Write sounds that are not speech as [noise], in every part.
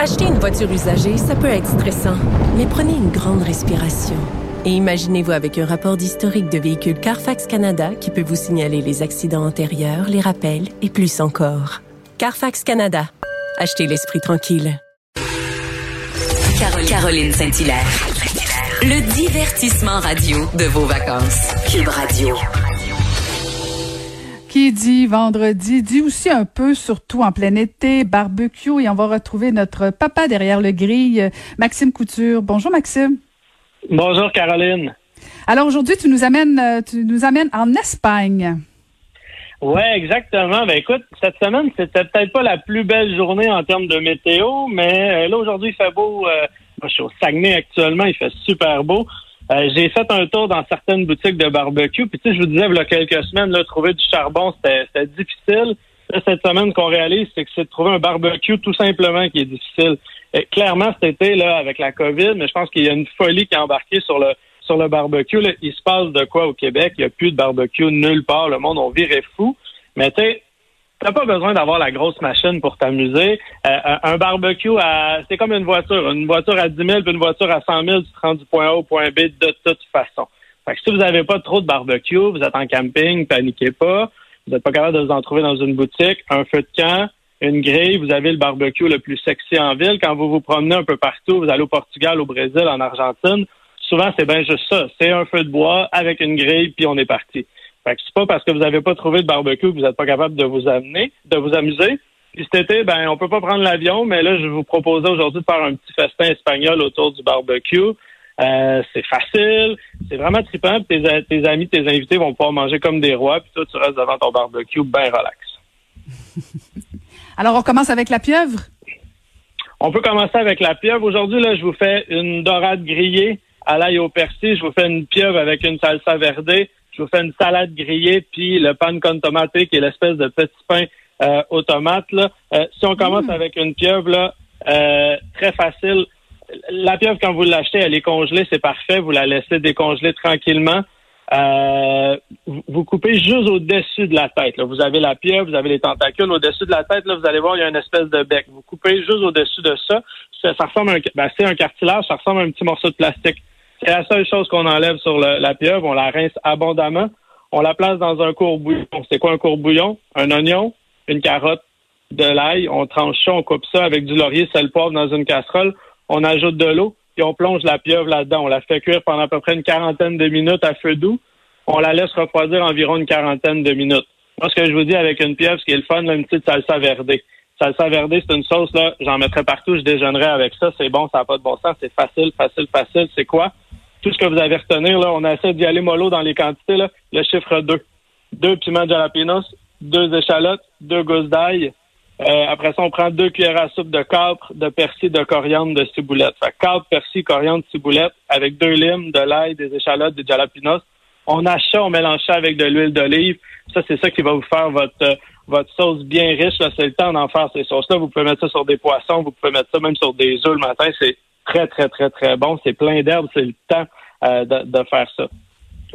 Acheter une voiture usagée, ça peut être stressant, mais prenez une grande respiration. Et imaginez-vous avec un rapport d'historique de véhicule Carfax Canada qui peut vous signaler les accidents antérieurs, les rappels et plus encore. Carfax Canada. Achetez l'esprit tranquille. Caroline Saint-Hilaire. Le divertissement radio de vos vacances. Cube Radio. Qui dit vendredi, dit aussi un peu, surtout en plein été, barbecue, et on va retrouver notre papa derrière le grille, Maxime Couture. Bonjour Maxime. Bonjour Caroline. Alors aujourd'hui, tu nous amènes, euh, tu nous amènes en Espagne. Ouais, exactement. Ben écoute, cette semaine, c'était peut-être pas la plus belle journée en termes de météo, mais euh, là aujourd'hui, il fait beau. Euh, moi, je suis au Saguenay actuellement, il fait super beau. Euh, j'ai fait un tour dans certaines boutiques de barbecue. Puis tu sais, je vous disais, il y a quelques semaines, là, trouver du charbon, c'était difficile. Là, cette semaine, qu'on réalise, c'est que c'est de trouver un barbecue tout simplement qui est difficile. Clairement, cet été, là, avec la COVID, mais je pense qu'il y a une folie qui a embarqué sur le sur le barbecue. Là. Il se passe de quoi au Québec? Il n'y a plus de barbecue nulle part. Le monde, on virait fou. Mais tu sais, T'as pas besoin d'avoir la grosse machine pour t'amuser. Euh, un barbecue, à, c'est comme une voiture. Une voiture à 10 000 puis une voiture à 100 000, tu te du point A au point B de toute façon. Fait que si vous n'avez pas trop de barbecue, vous êtes en camping, paniquez pas. Vous n'êtes pas capable de vous en trouver dans une boutique. Un feu de camp, une grille, vous avez le barbecue le plus sexy en ville. Quand vous vous promenez un peu partout, vous allez au Portugal, au Brésil, en Argentine, souvent c'est bien juste ça. C'est un feu de bois avec une grille, puis on est parti. Fait que c'est pas parce que vous n'avez pas trouvé de barbecue que vous n'êtes pas capable de vous amener, de vous amuser. Puis cet été, ben, on peut pas prendre l'avion, mais là, je vous proposais aujourd'hui de faire un petit festin espagnol autour du barbecue. Euh, c'est facile, c'est vraiment trippant. Tes, tes amis, tes invités vont pouvoir manger comme des rois, puis toi, tu restes devant ton barbecue bien relax. [laughs] Alors, on commence avec la pieuvre? On peut commencer avec la pieuvre. Aujourd'hui, là, je vous fais une dorade grillée à l'ail au persil. Je vous fais une pieuvre avec une salsa verdée je vous fais une salade grillée, puis le pan con tomate, qui est l'espèce de petit pain euh, aux tomates. Là. Euh, si on commence mm. avec une pieuvre, là, euh, très facile. La pieuvre, quand vous l'achetez, elle est congelée, c'est parfait. Vous la laissez décongeler tranquillement. vous coupez juste au-dessus de la tête. Là. Vous avez la pieuvre, vous avez les tentacules. Au-dessus de la tête, là, vous allez voir, il y a une espèce de bec. Vous coupez juste au-dessus de ça. Ça, ressemble à un, ben, c'est un cartilage, ça ressemble à un petit morceau de plastique. C'est la seule chose qu'on enlève sur la pieuvre. On la rince abondamment. On la place dans un courbouillon. C'est quoi un courbouillon? Un oignon, une carotte, de l'ail. On tranche ça, on coupe ça avec du laurier, sel, poivre dans une casserole. On ajoute de l'eau, puis on plonge la pieuvre là-dedans. On la fait cuire pendant à peu près une quarantaine de minutes à feu doux. On la laisse refroidir environ une quarantaine de minutes. Moi, ce que je vous dis avec une pieuvre, ce qui est le fun, là, une petite salsa verdée. Salsa verdée, c'est une sauce, là, j'en mettrais partout, je déjeunerais avec ça. C'est bon, ça n'a pas de bon sens, c'est facile, facile, facile. C'est quoi? Tout ce que vous avez à retenir, là, on essaie d'y aller mollo dans les quantités, là, le chiffre 2. Deux piments jalapenos, deux échalotes, deux gousses d'ail. Euh, après ça, on prend deux cuillères à soupe de capre, de persil, de coriandre, de ciboulette. Fait capre, persil, coriandre, ciboulette, avec deux limes, de l'ail, des échalotes, des jalapenos. On achète, on mélange ça avec de l'huile d'olive. Ça, c'est ça qui va vous faire votre euh, votre sauce bien riche. C'est le temps d'en faire ces sauces-là. Vous pouvez mettre ça sur des poissons, vous pouvez mettre ça même sur des œufs le matin. C'est très, très, très, très bon. C'est plein d'herbes, c'est le temps euh, de, faire ça.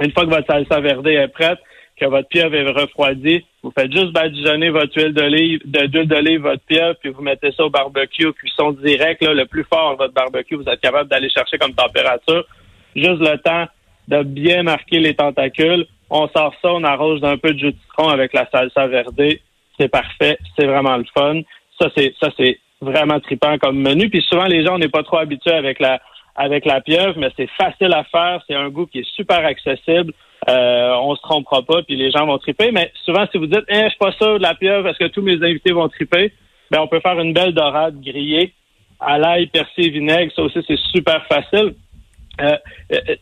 Une fois que votre salsa verdée est prête, que votre pieuvre est refroidie, vous faites juste badigeonner votre huile d'olive, d'huile d'olive, votre pieuvre, puis vous mettez ça au barbecue, cuisson direct, là, le plus fort votre barbecue, vous êtes capable d'aller chercher comme température. Juste le temps de bien marquer les tentacules. On sort ça, on arrose d'un peu de jus de citron avec la salsa verdée. C'est parfait, c'est vraiment le fun. Ça, c'est ça, c'est vraiment tripant comme menu. Puis souvent, les gens, n'est pas trop habitués avec la avec la pieuvre, mais c'est facile à faire. C'est un goût qui est super accessible. Euh, on se trompera pas, puis les gens vont triper. Mais souvent, si vous dites, eh, je suis pas sûr de la pieuvre, est-ce que tous mes invités vont triper? Ben, on peut faire une belle dorade grillée à l'ail, persil, vinaigre. Ça aussi, c'est super facile. Euh, euh,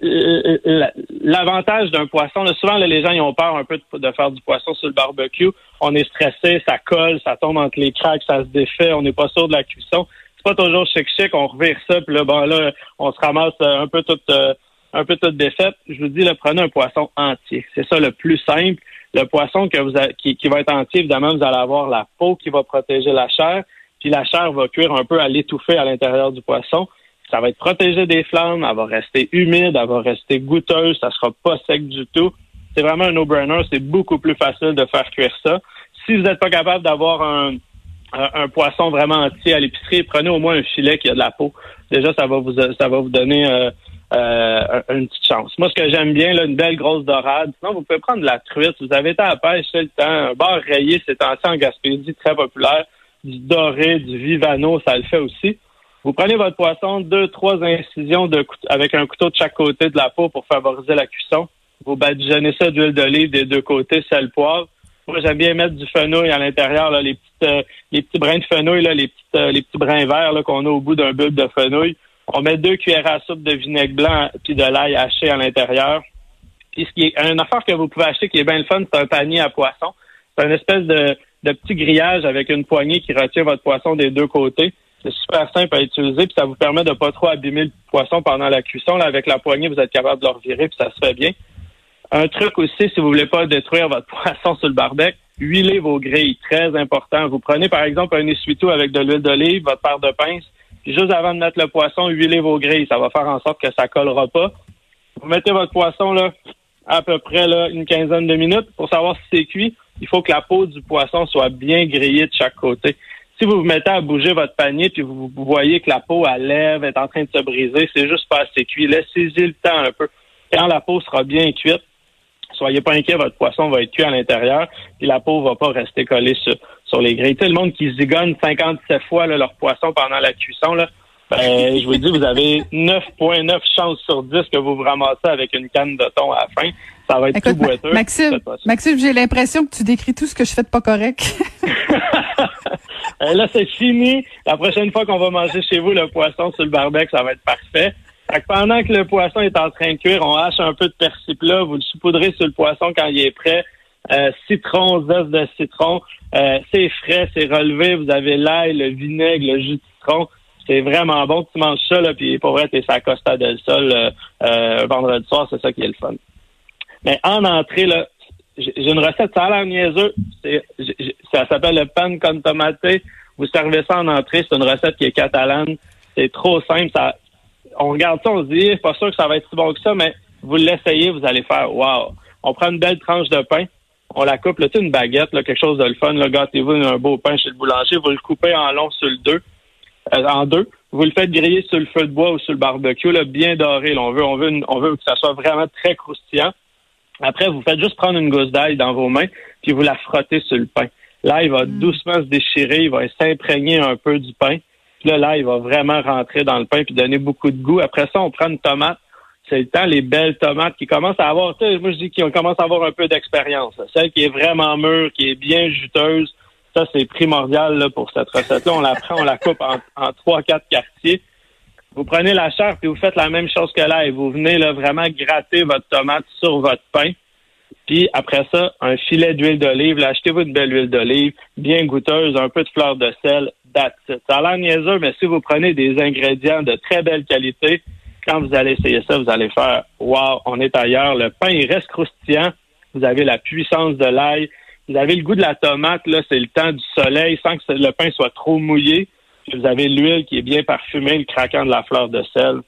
euh, l'avantage d'un poisson, souvent les gens ils ont peur un peu de, faire du poisson sur le barbecue. On est stressé, ça colle, ça tombe entre les craques, ça se défait, on n'est pas sûr de la cuisson. C'est pas toujours chic chic, on revire ça, puis là, bon là, on se ramasse un peu toute un peu toute défaite. Je vous dis, là, prenez un poisson entier. C'est ça le plus simple. Le poisson que vous qui, qui va être entier, évidemment, vous allez avoir la peau qui va protéger la chair, puis la chair va cuire un peu à l'étouffer à l'intérieur du poisson ça va être protégé des flammes, elle va rester humide, elle va rester goûteuse, ça sera pas sec du tout. C'est vraiment un no-brainer, c'est beaucoup plus facile de faire cuire ça. Si vous n'êtes pas capable d'avoir un, poisson vraiment entier à l'épicerie, prenez au moins un filet qui a de la peau. Déjà, ça va vous ça va vous donner euh, euh, une petite chance. Moi, ce que j'aime bien, là, une belle grosse dorade. Sinon, vous pouvez prendre de la truite. Vous avez été à la pêche, c'est le temps. Un bar rayé, c'est en Gaspésie, très populaire. Du doré, du vivano, ça le fait aussi. Vous prenez votre poisson, deux, trois incisions de, avec un couteau de chaque côté de la peau pour favoriser la cuisson. Vous badigeonnez ça d'huile d'olive des deux côtés, sel, poivre. Moi, j'aime bien mettre du fenouil à l'intérieur, les, petites, euh, les petits brins de fenouil, là, les, petites, euh, les petits brins verts qu'on a au bout d'un bulbe de fenouil. On met deux cuillères à soupe de vinaigre blanc puis de l'ail haché à l'intérieur. Puis ce qui est une affaire que vous pouvez acheter qui est bien le fun, c'est un panier à poisson. C'est une espèce de, de petit grillage avec une poignée qui retient votre poisson des deux côtés. C'est super simple à utiliser, puis ça vous permet de pas trop abîmer le poisson pendant la cuisson. Avec la poignée, vous êtes capable de le revirer, puis ça se fait bien. Un truc aussi, si vous voulez pas détruire votre [laughs] poisson sur le barbecue, huilez vos grilles, très important. Vous prenez par exemple un essuie-tout avec de l'huile d'olive, votre paire de pince, puis juste avant de mettre le poisson, huilez vos grilles. Ça va faire en sorte que ça collera pas. Vous mettez votre poisson là à peu près là, une quinzaine de minutes. Pour savoir si c'est cuit, il faut que la peau du poisson soit bien grillée de chaque côté. Si vous vous mettez à bouger votre panier puis vous, voyez que la peau à lèvres est en train de se briser, c'est juste pas assez cuit. Laissez-y le temps un peu. Quand la peau sera bien cuite, soyez pas inquiet, votre poisson va être cuit à l'intérieur, puis la peau va pas rester collée sur, sur les grilles. Tu le monde qui zigonne 57 fois leur poisson pendant la cuisson, là, ben, je vous dis, vous avez 9,9 chances sur 10 que vous vous ramassez avec une canne de thon à la fin. Ça va être tout boiteux. Maxime, Maxime j'ai l'impression que tu décris tout ce que je fais de pas correct. [laughs] Euh, là, c'est fini. La prochaine fois qu'on va manger chez vous le poisson sur le barbecue, ça va être parfait. pendant que le poisson est en train de cuire, on hache un peu de persil plat, vous le saupoudrez sur le poisson quand il est prêt. Euh, citron, zeste de citron, euh, c'est frais, c'est relevé. Vous avez l'ail, le vinaigre, le jus de citron. C'est vraiment bon. Tu manges ça, là, puis pour vrai, t'es sa Costa del Sol euh, vendredi soir, c'est ça qui est le fun. Mais en entrée, là, j'ai une recette, ça a l'air niaiseux. Ça s'appelle le pan con tomate. Vous servez ça en entrée. C'est une recette qui est catalane. C'est trop simple. Ça, on regarde ça, on se dit, pas sûr que ça va être si bon que ça, mais vous l'essayez, vous allez faire, wow. On prend une belle tranche de pain. On la coupe, là, tu une baguette, là, quelque chose de le fun. Gâtez-vous un beau pain chez le boulanger. Vous le coupez en long sur le deux, euh, en deux. Vous le faites griller sur le feu de bois ou sur le barbecue, là, bien doré. On veut, on veut, on veut que ça soit vraiment très croustillant. Après, vous faites juste prendre une gousse d'ail dans vos mains, puis vous la frottez sur le pain. Là, il va mm. doucement se déchirer, il va s'imprégner un peu du pain. Puis là, là, il va vraiment rentrer dans le pain puis donner beaucoup de goût. Après ça, on prend une tomate. C'est le temps, les belles tomates qui commencent à avoir, tu sais, moi je dis qu'ils commencent à avoir un peu d'expérience. Celle qui est vraiment mûre, qui est bien juteuse, ça c'est primordial là, pour cette recette-là. On la prend, on la coupe en trois, quatre quartiers. Vous prenez la chair puis vous faites la même chose que là et vous venez là, vraiment gratter votre tomate sur votre pain. Puis après ça, un filet d'huile d'olive. Achetez-vous une belle huile d'olive, bien goûteuse, un peu de fleur de sel. That's Ça a l'air niaiseux, mais si vous prenez des ingrédients de très belle qualité, quand vous allez essayer ça, vous allez faire Wow, on est ailleurs. Le pain il reste croustillant. Vous avez la puissance de l'ail. Vous avez le goût de la tomate, là, c'est le temps du soleil sans que le pain soit trop mouillé. Vous avez l'huile qui est bien parfumée, le craquant de la fleur de sel.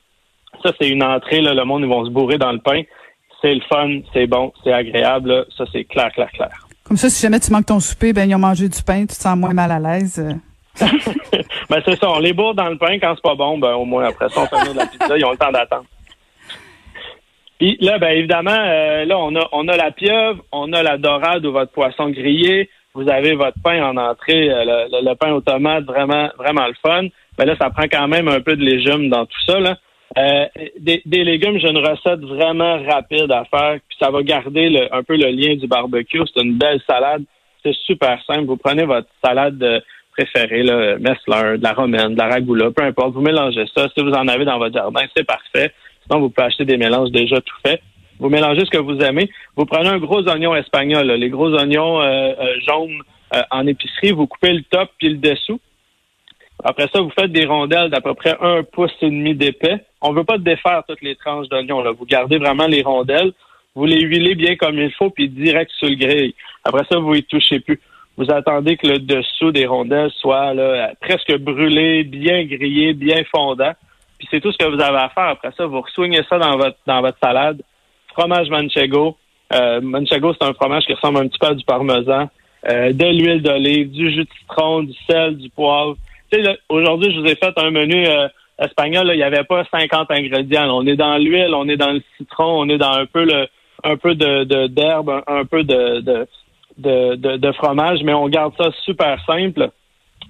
Ça, c'est une entrée. Là, le monde, ils vont se bourrer dans le pain. C'est le fun, c'est bon, c'est agréable. Ça, c'est clair, clair, clair. Comme ça, si jamais tu manques ton souper, ben ils ont mangé du pain, tu te sens moins mal à l'aise. [laughs] ben c'est ça, on les bourre dans le pain quand c'est pas bon, ben au moins après ça, on fait de la pizza, ils ont le temps d'attendre. Puis là, ben évidemment, euh, là, on a on a la pieuvre, on a la dorade ou votre poisson grillé, vous avez votre pain en entrée, euh, le, pain aux tomates, vraiment, vraiment le fun. Mais là, ça prend quand même un peu de légumes dans tout ça. Là. Euh, des, légumes, j'ai une recette vraiment rapide à faire, puis ça va garder un peu le lien du barbecue. C'est une belle salade. C'est super simple. Vous prenez votre salade euh, préférée, là, Messler, de la romaine, de la ragoula, peu importe. Vous mélangez ça. Si vous en avez dans votre jardin, c'est parfait. Sinon, vous pouvez acheter des mélanges déjà tout faits. Vous mélangez ce que vous aimez. Vous prenez un gros oignon espagnol, les gros oignons euh, euh, jaunes euh, en épicerie. Vous coupez le top puis le dessous. Après ça, vous faites des rondelles d'à peu près un pouce et demi d'épais. On ne veut pas défaire toutes les tranches d'oignons. Vous gardez vraiment les rondelles. Vous les huilez bien comme il faut, puis direct sur le grill. Après ça, vous y touchez plus. Vous attendez que le dessous des rondelles soit presque brûlé, bien grillé, bien fondant. Puis c'est tout ce que vous avez à faire. Après ça, vous resoignez ça dans votre dans votre salade fromage manchego. Euh, manchego, c'est un fromage qui ressemble un petit peu à du parmesan. de l'huile d'olive, du jus de citron, du sel, du poivre. Aujourd'hui, je vous ai fait un menu espagnol. il n'y avait pas 50 ingrédients. On est dans l'huile, on est dans le citron, on est dans un peu le un peu de d'herbe, un, peu de, de de, fromage, mais on garde ça super simple.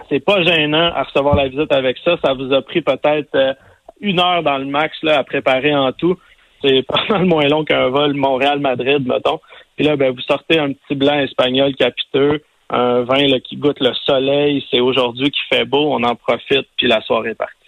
C'est pas gênant à recevoir la visite avec ça. Ça vous a pris peut-être euh, une heure dans le max là, à préparer en tout. C'est [laughs] pas mal moins long qu'un vol Montréal-Madrid, mettons. Puis là, ben, vous sortez un petit blanc espagnol capiteux, un vin là, qui goûte le soleil. C'est aujourd'hui qui fait beau, on en profite, puis la soirée est partie.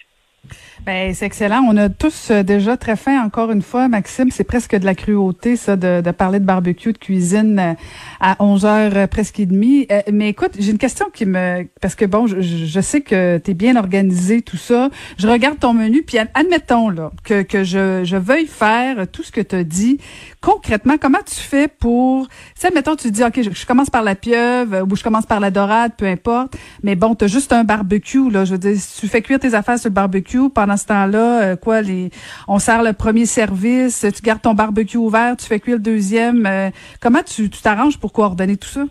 Ben, c'est excellent. On a tous euh, déjà très faim, encore une fois, Maxime. C'est presque de la cruauté, ça, de, de parler de barbecue, de cuisine euh, à 11 heures euh, presque et demie. mais écoute, j'ai une question qui me... Parce que, bon, je, je sais que tu es bien organisé, tout ça. Je regarde ton menu, puis admettons là que, que je, je veuille faire tout ce que tu as dit. Concrètement, comment tu fais pour... Tu admettons, tu dis, OK, je, commence par la pieuvre ou je commence par la dorade, peu importe. Mais bon, tu as juste un barbecue, là. Je veux dire, si tu fais cuire tes affaires sur le barbecue pendant ce temps-là, euh, quoi, les, on sert le premier service, tu gardes ton barbecue ouvert, tu fais cuire le deuxième. Euh, comment tu t'arranges pour coordonner tout ça?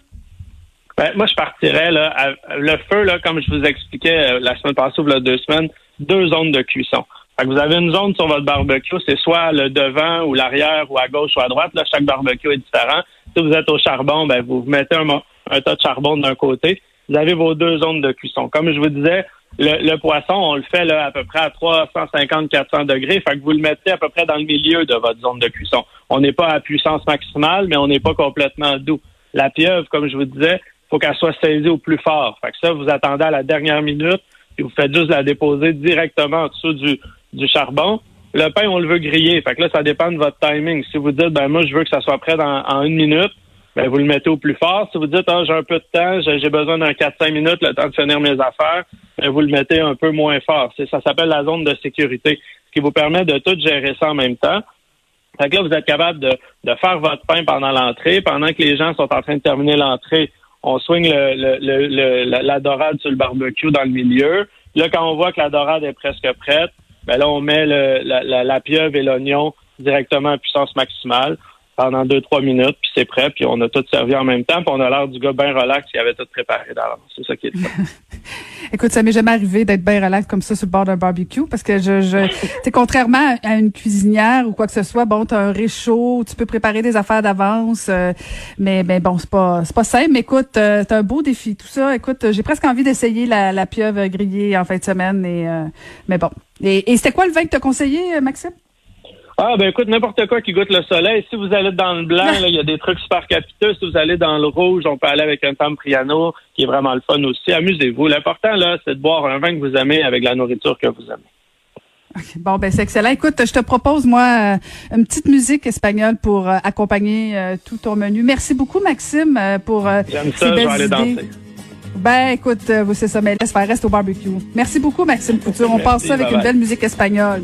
Ben, moi, je partirais là, le feu, là, comme je vous expliquais euh, la semaine passée ou deux semaines, deux zones de cuisson. vous avez une zone sur votre barbecue, c'est soit le devant ou l'arrière ou à gauche ou à droite. Là, chaque barbecue est différent. Si vous êtes au charbon, ben, vous mettez un tas de charbon d'un côté. Vous avez vos deux zones de cuisson. Comme je vous disais, le, poisson, on le fait là, à peu près à 350-400 degrés. Fait que vous le mettez à peu près dans le milieu de votre zone de cuisson. On n'est pas à puissance maximale, mais on n'est pas complètement doux. La pieuvre, comme je vous disais, faut qu'elle soit saisie au plus fort. Fait que ça, vous attendez à la dernière minute, puis vous faites juste la déposer directement en dessous du, du charbon. Le pain, on le veut griller. Fait que là, ça dépend de votre timing. Si vous dites, ben moi, je veux que ça soit prêt en une minute, ben, vous le mettez au plus fort. Si vous dites, ah, j'ai un peu de temps, j'ai besoin d'un 4-5 minutes, le temps de finir mes affaires, vous le mettez un peu moins fort. Ça s'appelle la zone de sécurité, ce qui vous permet de tout gérer ça en même temps. Fait que là, vous êtes capable de, de faire votre pain pendant l'entrée. Pendant que les gens sont en train de terminer l'entrée, on swing le, le, la, dorade sur le barbecue dans le milieu. Là, quand on voit que la dorade est presque prête, ben là, on met la, la pieuvre et l'oignon directement à puissance maximale pendant deux, trois minutes, puis c'est prêt, puis on a tout servi en même temps, puis on a l'air du gars bien relax qui avait tout préparé d'avance. C'est ça qui est [laughs] Écoute, ça m'est jamais arrivé d'être bien relax comme ça sur le bord d'un barbecue, parce que je, je contrairement à une cuisinière ou quoi que ce soit, bon, t'as un réchaud, tu peux préparer des affaires d'avance, euh, mais, mais bon, c'est pas, c'est pas simple. Mais écoute, euh, t'as un beau défi, tout ça. Écoute, j'ai presque envie d'essayer la, la pieuvre grillée en fin de semaine, et, euh, mais bon. Et, et c'était quoi le vin que t'as conseillé, Maxime? Ah, ben écoute, n'importe quoi qui goûte le soleil. Si vous allez dans le blanc, [laughs] il y a des trucs super capiteux. Si vous allez dans le rouge, on peut aller avec un Tampriano, qui est vraiment le fun aussi. Amusez-vous. L'important, là, c'est de boire un vin que vous aimez avec la nourriture que vous aimez. Bon, ben c'est excellent. Écoute, je te propose, moi, euh, une petite musique espagnole pour euh, accompagner euh, tout ton menu. Merci beaucoup, Maxime, pour J'aime ça, je vais aller danser. Ben, écoute, c'est ça, mais laisse faire, reste au barbecue. Merci beaucoup, Maxime Couture. On passe ça avec une belle musique espagnole.